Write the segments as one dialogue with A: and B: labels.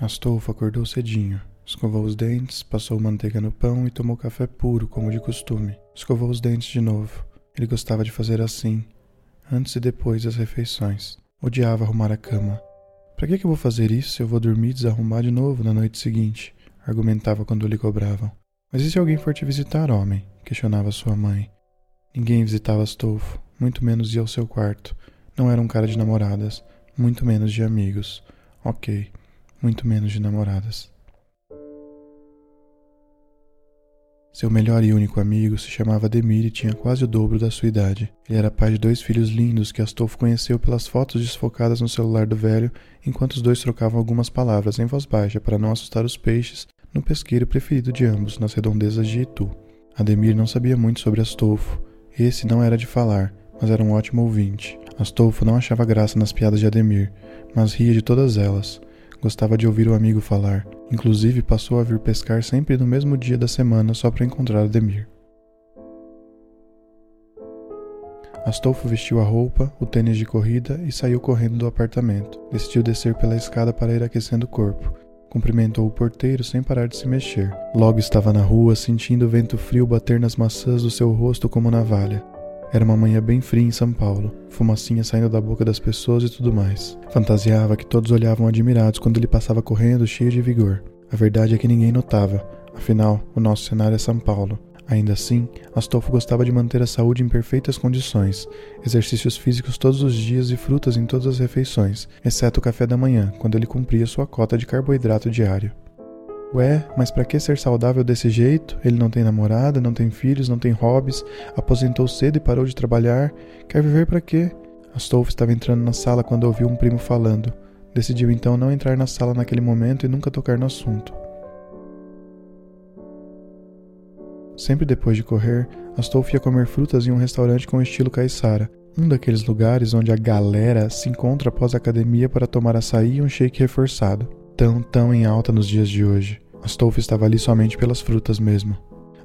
A: Astolfo acordou cedinho. Escovou os dentes, passou manteiga no pão e tomou café puro, como de costume. Escovou os dentes de novo. Ele gostava de fazer assim, antes e depois das refeições. Odiava arrumar a cama. Para que, que eu vou fazer isso se eu vou dormir e desarrumar de novo na noite seguinte? Argumentava quando lhe cobravam. Mas e se alguém for te visitar, homem? Questionava sua mãe. Ninguém visitava Astolfo, muito menos ia ao seu quarto. Não era um cara de namoradas, muito menos de amigos. Ok, muito menos de namoradas. Seu melhor e único amigo se chamava Demir e tinha quase o dobro da sua idade. Ele era pai de dois filhos lindos que Astolfo conheceu pelas fotos desfocadas no celular do velho, enquanto os dois trocavam algumas palavras em voz baixa para não assustar os peixes no pesqueiro preferido de ambos, nas redondezas de Itu. Ademir não sabia muito sobre Astolfo. Esse não era de falar, mas era um ótimo ouvinte. Astolfo não achava graça nas piadas de Ademir, mas ria de todas elas. Gostava de ouvir o amigo falar. Inclusive, passou a vir pescar sempre no mesmo dia da semana só para encontrar Ademir. Astolfo vestiu a roupa, o tênis de corrida e saiu correndo do apartamento. Decidiu descer pela escada para ir aquecendo o corpo. Cumprimentou o porteiro sem parar de se mexer. Logo estava na rua, sentindo o vento frio bater nas maçãs do seu rosto como navalha. Era uma manhã bem fria em São Paulo, fumacinha saindo da boca das pessoas e tudo mais. Fantasiava que todos olhavam admirados quando ele passava correndo cheio de vigor. A verdade é que ninguém notava, afinal, o nosso cenário é São Paulo. Ainda assim, Astolfo gostava de manter a saúde em perfeitas condições, exercícios físicos todos os dias e frutas em todas as refeições, exceto o café da manhã, quando ele cumpria sua cota de carboidrato diário. Ué, mas para que ser saudável desse jeito? Ele não tem namorada, não tem filhos, não tem hobbies, aposentou cedo e parou de trabalhar. Quer viver para quê? Astolfo estava entrando na sala quando ouviu um primo falando. Decidiu então não entrar na sala naquele momento e nunca tocar no assunto. Sempre depois de correr, Astolfo ia comer frutas em um restaurante com estilo caiçara, um daqueles lugares onde a galera se encontra após a academia para tomar açaí e um shake reforçado, tão tão em alta nos dias de hoje. Astolfo estava ali somente pelas frutas mesmo.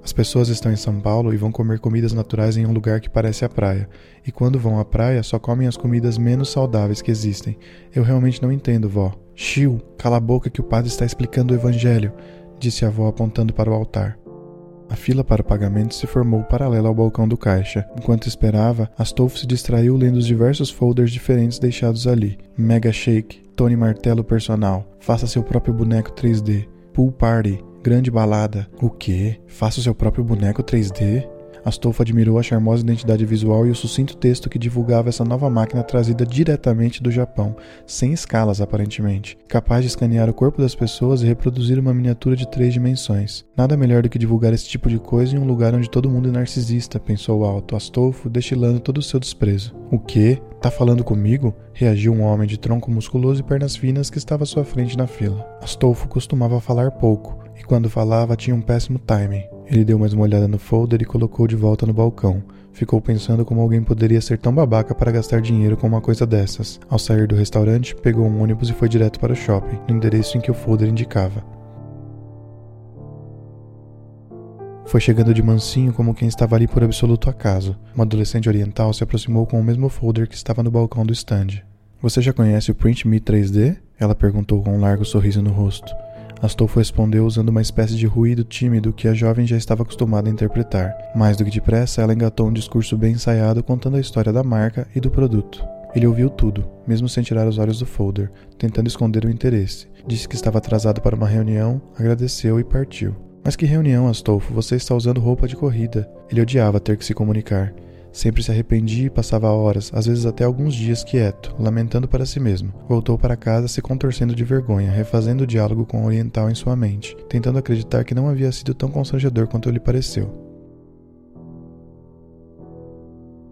A: As pessoas estão em São Paulo e vão comer comidas naturais em um lugar que parece a praia. E quando vão à praia, só comem as comidas menos saudáveis que existem. Eu realmente não entendo, vó. Chiu, cala a boca que o padre está explicando o evangelho, disse a avó apontando para o altar. A fila para o pagamento se formou paralela ao balcão do caixa. Enquanto esperava, Astolfo se distraiu lendo os diversos folders diferentes deixados ali. Mega Shake, Tony Martelo Personal, faça seu próprio boneco 3D, Pool Party, Grande Balada. O quê? Faça o seu próprio boneco 3D? Astolfo admirou a charmosa identidade visual e o sucinto texto que divulgava essa nova máquina trazida diretamente do Japão, sem escalas aparentemente, capaz de escanear o corpo das pessoas e reproduzir uma miniatura de três dimensões. Nada melhor do que divulgar esse tipo de coisa em um lugar onde todo mundo é narcisista, pensou alto Astolfo, destilando todo o seu desprezo. O quê? Tá falando comigo? Reagiu um homem de tronco musculoso e pernas finas que estava à sua frente na fila. Astolfo costumava falar pouco, e quando falava tinha um péssimo timing. Ele deu mais uma olhada no folder e colocou de volta no balcão. Ficou pensando como alguém poderia ser tão babaca para gastar dinheiro com uma coisa dessas. Ao sair do restaurante, pegou um ônibus e foi direto para o shopping, no endereço em que o folder indicava. Foi chegando de mansinho como quem estava ali por absoluto acaso. Uma adolescente oriental se aproximou com o mesmo folder que estava no balcão do stand. Você já conhece o Print Me 3D? Ela perguntou com um largo sorriso no rosto. Astolfo respondeu usando uma espécie de ruído tímido que a jovem já estava acostumada a interpretar. Mais do que depressa, ela engatou um discurso bem ensaiado contando a história da marca e do produto. Ele ouviu tudo, mesmo sem tirar os olhos do folder, tentando esconder o interesse. Disse que estava atrasado para uma reunião, agradeceu e partiu. Mas que reunião, Astolfo? Você está usando roupa de corrida. Ele odiava ter que se comunicar. Sempre se arrependia e passava horas, às vezes até alguns dias quieto, lamentando para si mesmo. Voltou para casa se contorcendo de vergonha, refazendo o diálogo com o oriental em sua mente, tentando acreditar que não havia sido tão constrangedor quanto lhe pareceu.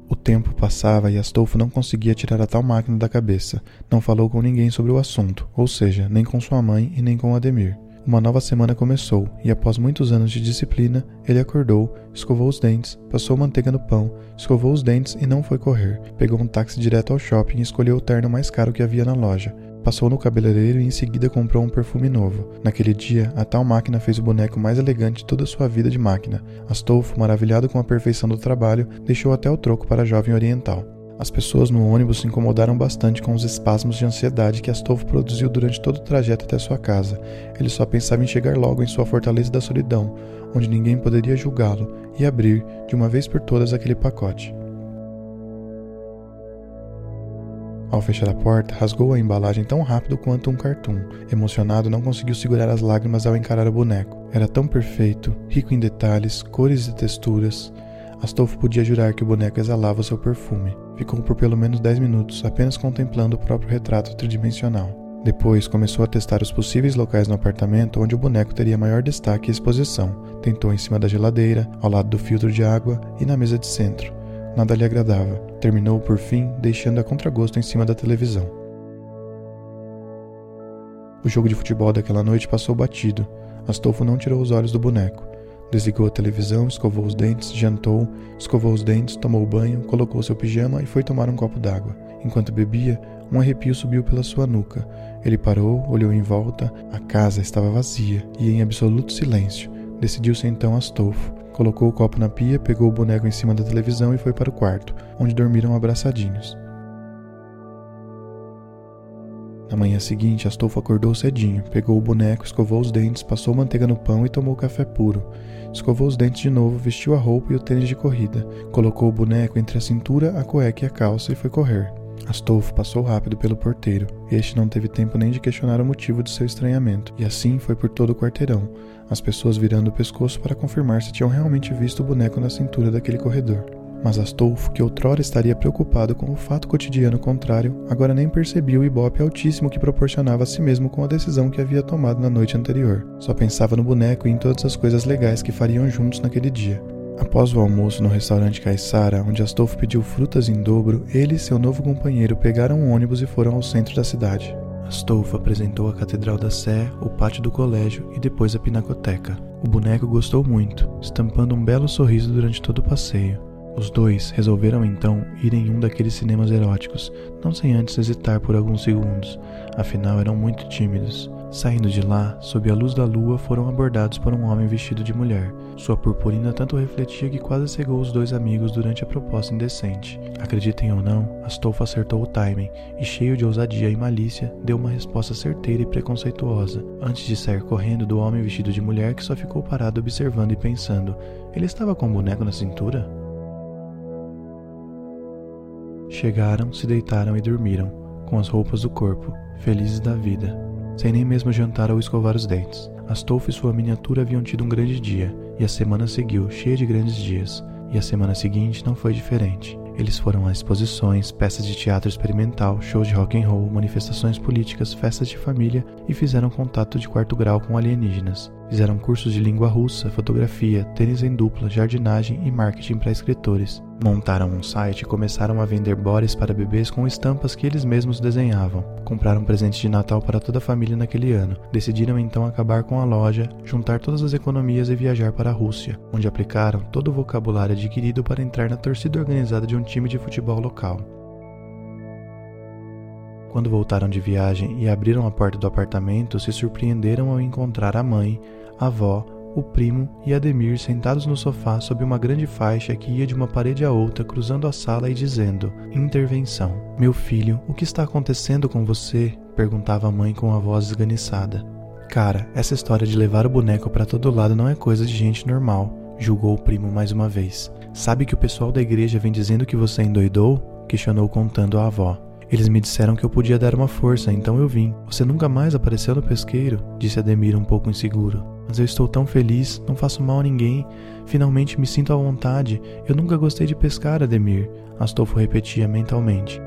A: O tempo passava e Astolfo não conseguia tirar a tal máquina da cabeça. Não falou com ninguém sobre o assunto, ou seja, nem com sua mãe e nem com Ademir. Uma nova semana começou, e após muitos anos de disciplina, ele acordou, escovou os dentes, passou manteiga no pão, escovou os dentes e não foi correr. Pegou um táxi direto ao shopping e escolheu o terno mais caro que havia na loja. Passou no cabeleireiro e em seguida comprou um perfume novo. Naquele dia, a tal máquina fez o boneco mais elegante de toda a sua vida de máquina. Astolfo, maravilhado com a perfeição do trabalho, deixou até o troco para a jovem oriental. As pessoas no ônibus se incomodaram bastante com os espasmos de ansiedade que Astolfo produziu durante todo o trajeto até sua casa. Ele só pensava em chegar logo em sua fortaleza da solidão, onde ninguém poderia julgá-lo, e abrir, de uma vez por todas, aquele pacote. Ao fechar a porta, rasgou a embalagem tão rápido quanto um cartoon. Emocionado, não conseguiu segurar as lágrimas ao encarar o boneco. Era tão perfeito, rico em detalhes, cores e texturas. Astolfo podia jurar que o boneco exalava seu perfume. Ficou por pelo menos 10 minutos apenas contemplando o próprio retrato tridimensional. Depois começou a testar os possíveis locais no apartamento onde o boneco teria maior destaque e exposição. Tentou em cima da geladeira, ao lado do filtro de água e na mesa de centro nada lhe agradava. Terminou, por fim, deixando a contragosto em cima da televisão. O jogo de futebol daquela noite passou batido. Astolfo não tirou os olhos do boneco. Desligou a televisão, escovou os dentes, jantou, escovou os dentes, tomou banho, colocou seu pijama e foi tomar um copo d'água. Enquanto bebia, um arrepio subiu pela sua nuca. Ele parou, olhou em volta. A casa estava vazia e em absoluto silêncio. Decidiu-se então Astolfo. Colocou o copo na pia, pegou o boneco em cima da televisão e foi para o quarto, onde dormiram abraçadinhos. Na manhã seguinte, Astolfo acordou cedinho, pegou o boneco, escovou os dentes, passou manteiga no pão e tomou café puro. Escovou os dentes de novo, vestiu a roupa e o tênis de corrida, colocou o boneco entre a cintura, a cueca e a calça e foi correr. Astolfo passou rápido pelo porteiro. Este não teve tempo nem de questionar o motivo de seu estranhamento, e assim foi por todo o quarteirão, as pessoas virando o pescoço para confirmar se tinham realmente visto o boneco na cintura daquele corredor. Mas Astolfo, que outrora estaria preocupado com o fato cotidiano contrário, agora nem percebia o ibope altíssimo que proporcionava a si mesmo com a decisão que havia tomado na noite anterior. Só pensava no boneco e em todas as coisas legais que fariam juntos naquele dia. Após o almoço no restaurante Caissara, onde Astolfo pediu frutas em dobro, ele e seu novo companheiro pegaram um ônibus e foram ao centro da cidade. Astolfo apresentou a Catedral da Sé, o pátio do colégio e depois a pinacoteca. O boneco gostou muito, estampando um belo sorriso durante todo o passeio. Os dois resolveram então ir em um daqueles cinemas eróticos, não sem antes hesitar por alguns segundos, afinal eram muito tímidos. Saindo de lá, sob a luz da lua, foram abordados por um homem vestido de mulher. Sua purpurina tanto refletia que quase cegou os dois amigos durante a proposta indecente. Acreditem ou não, Astolfo acertou o timing e, cheio de ousadia e malícia, deu uma resposta certeira e preconceituosa, antes de sair correndo do homem vestido de mulher que só ficou parado observando e pensando: ele estava com um boneco na cintura? Chegaram, se deitaram e dormiram, com as roupas do corpo, felizes da vida, sem nem mesmo jantar ou escovar os dentes. Astolfo e sua miniatura haviam tido um grande dia, e a semana seguiu, cheia de grandes dias, e a semana seguinte não foi diferente. Eles foram a exposições, peças de teatro experimental, shows de rock and roll, manifestações políticas, festas de família e fizeram contato de quarto grau com alienígenas. Fizeram cursos de língua russa, fotografia, tênis em dupla, jardinagem e marketing para escritores. Montaram um site e começaram a vender bores para bebês com estampas que eles mesmos desenhavam. Compraram presentes de Natal para toda a família naquele ano. Decidiram então acabar com a loja, juntar todas as economias e viajar para a Rússia, onde aplicaram todo o vocabulário adquirido para entrar na torcida organizada de um time de futebol local. Quando voltaram de viagem e abriram a porta do apartamento, se surpreenderam ao encontrar a mãe, a avó, o primo e Ademir sentados no sofá sob uma grande faixa que ia de uma parede a outra, cruzando a sala e dizendo: Intervenção. Meu filho, o que está acontecendo com você? perguntava a mãe com a voz esganiçada. Cara, essa história de levar o boneco para todo lado não é coisa de gente normal, julgou o primo mais uma vez. Sabe que o pessoal da igreja vem dizendo que você endoidou? questionou contando a avó. Eles me disseram que eu podia dar uma força, então eu vim. Você nunca mais apareceu no pesqueiro? disse Ademir um pouco inseguro. Mas eu estou tão feliz, não faço mal a ninguém. Finalmente me sinto à vontade. Eu nunca gostei de pescar, Ademir, Astolfo repetia mentalmente.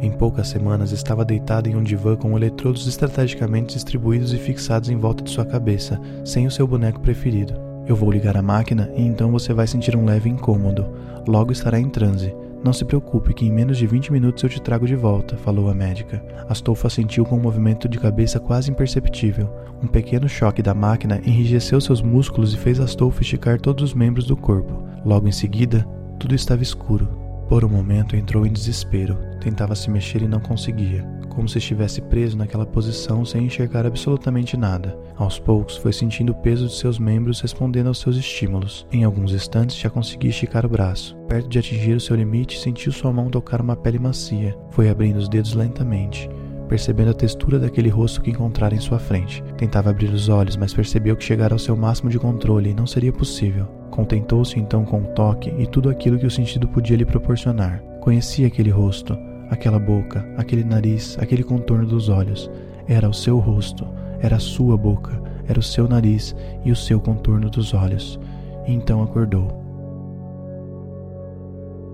A: Em poucas semanas estava deitado em um divã com eletrodos estrategicamente distribuídos e fixados em volta de sua cabeça, sem o seu boneco preferido. Eu vou ligar a máquina e então você vai sentir um leve incômodo. Logo estará em transe. Não se preocupe que em menos de 20 minutos eu te trago de volta, falou a médica. Astolfo assentiu com um movimento de cabeça quase imperceptível. Um pequeno choque da máquina enrijeceu seus músculos e fez Astolfo esticar todos os membros do corpo. Logo em seguida, tudo estava escuro. Por um momento entrou em desespero. Tentava se mexer e não conseguia. Como se estivesse preso naquela posição sem enxergar absolutamente nada. Aos poucos, foi sentindo o peso de seus membros respondendo aos seus estímulos. Em alguns instantes, já conseguia esticar o braço. Perto de atingir o seu limite, sentiu sua mão tocar uma pele macia. Foi abrindo os dedos lentamente percebendo a textura daquele rosto que encontrara em sua frente. Tentava abrir os olhos, mas percebeu que chegara ao seu máximo de controle e não seria possível. Contentou-se então com o toque e tudo aquilo que o sentido podia lhe proporcionar. Conhecia aquele rosto, aquela boca, aquele nariz, aquele contorno dos olhos. Era o seu rosto, era a sua boca, era o seu nariz e o seu contorno dos olhos. E então acordou.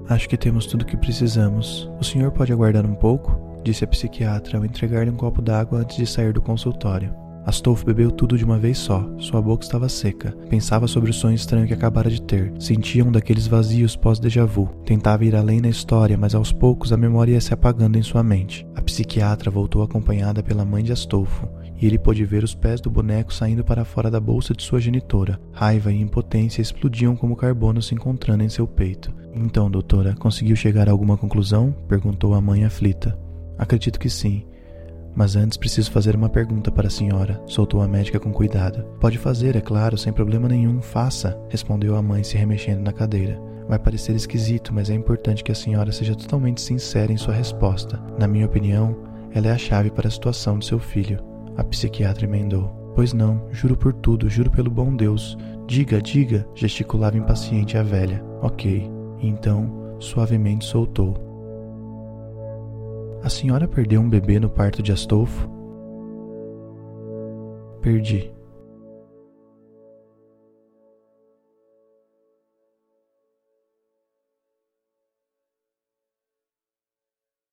A: Acho que temos tudo o que precisamos. O senhor pode aguardar um pouco? disse a psiquiatra ao entregar-lhe um copo d'água antes de sair do consultório. Astolfo bebeu tudo de uma vez só. Sua boca estava seca. Pensava sobre o sonho estranho que acabara de ter. Sentia um daqueles vazios pós-déjà vu. Tentava ir além na história, mas aos poucos a memória ia se apagando em sua mente. A psiquiatra voltou acompanhada pela mãe de Astolfo, e ele pôde ver os pés do boneco saindo para fora da bolsa de sua genitora. Raiva e impotência explodiam como carbono se encontrando em seu peito. Então, doutora, conseguiu chegar a alguma conclusão? perguntou a mãe aflita. Acredito que sim. Mas antes preciso fazer uma pergunta para a senhora, soltou a médica com cuidado. Pode fazer, é claro, sem problema nenhum, faça, respondeu a mãe se remexendo na cadeira. Vai parecer esquisito, mas é importante que a senhora seja totalmente sincera em sua resposta. Na minha opinião, ela é a chave para a situação de seu filho. A psiquiatra emendou. Pois não, juro por tudo, juro pelo bom Deus. Diga, diga, gesticulava impaciente a velha. Ok. Então, suavemente soltou. A senhora perdeu um bebê no parto de Astolfo? Perdi.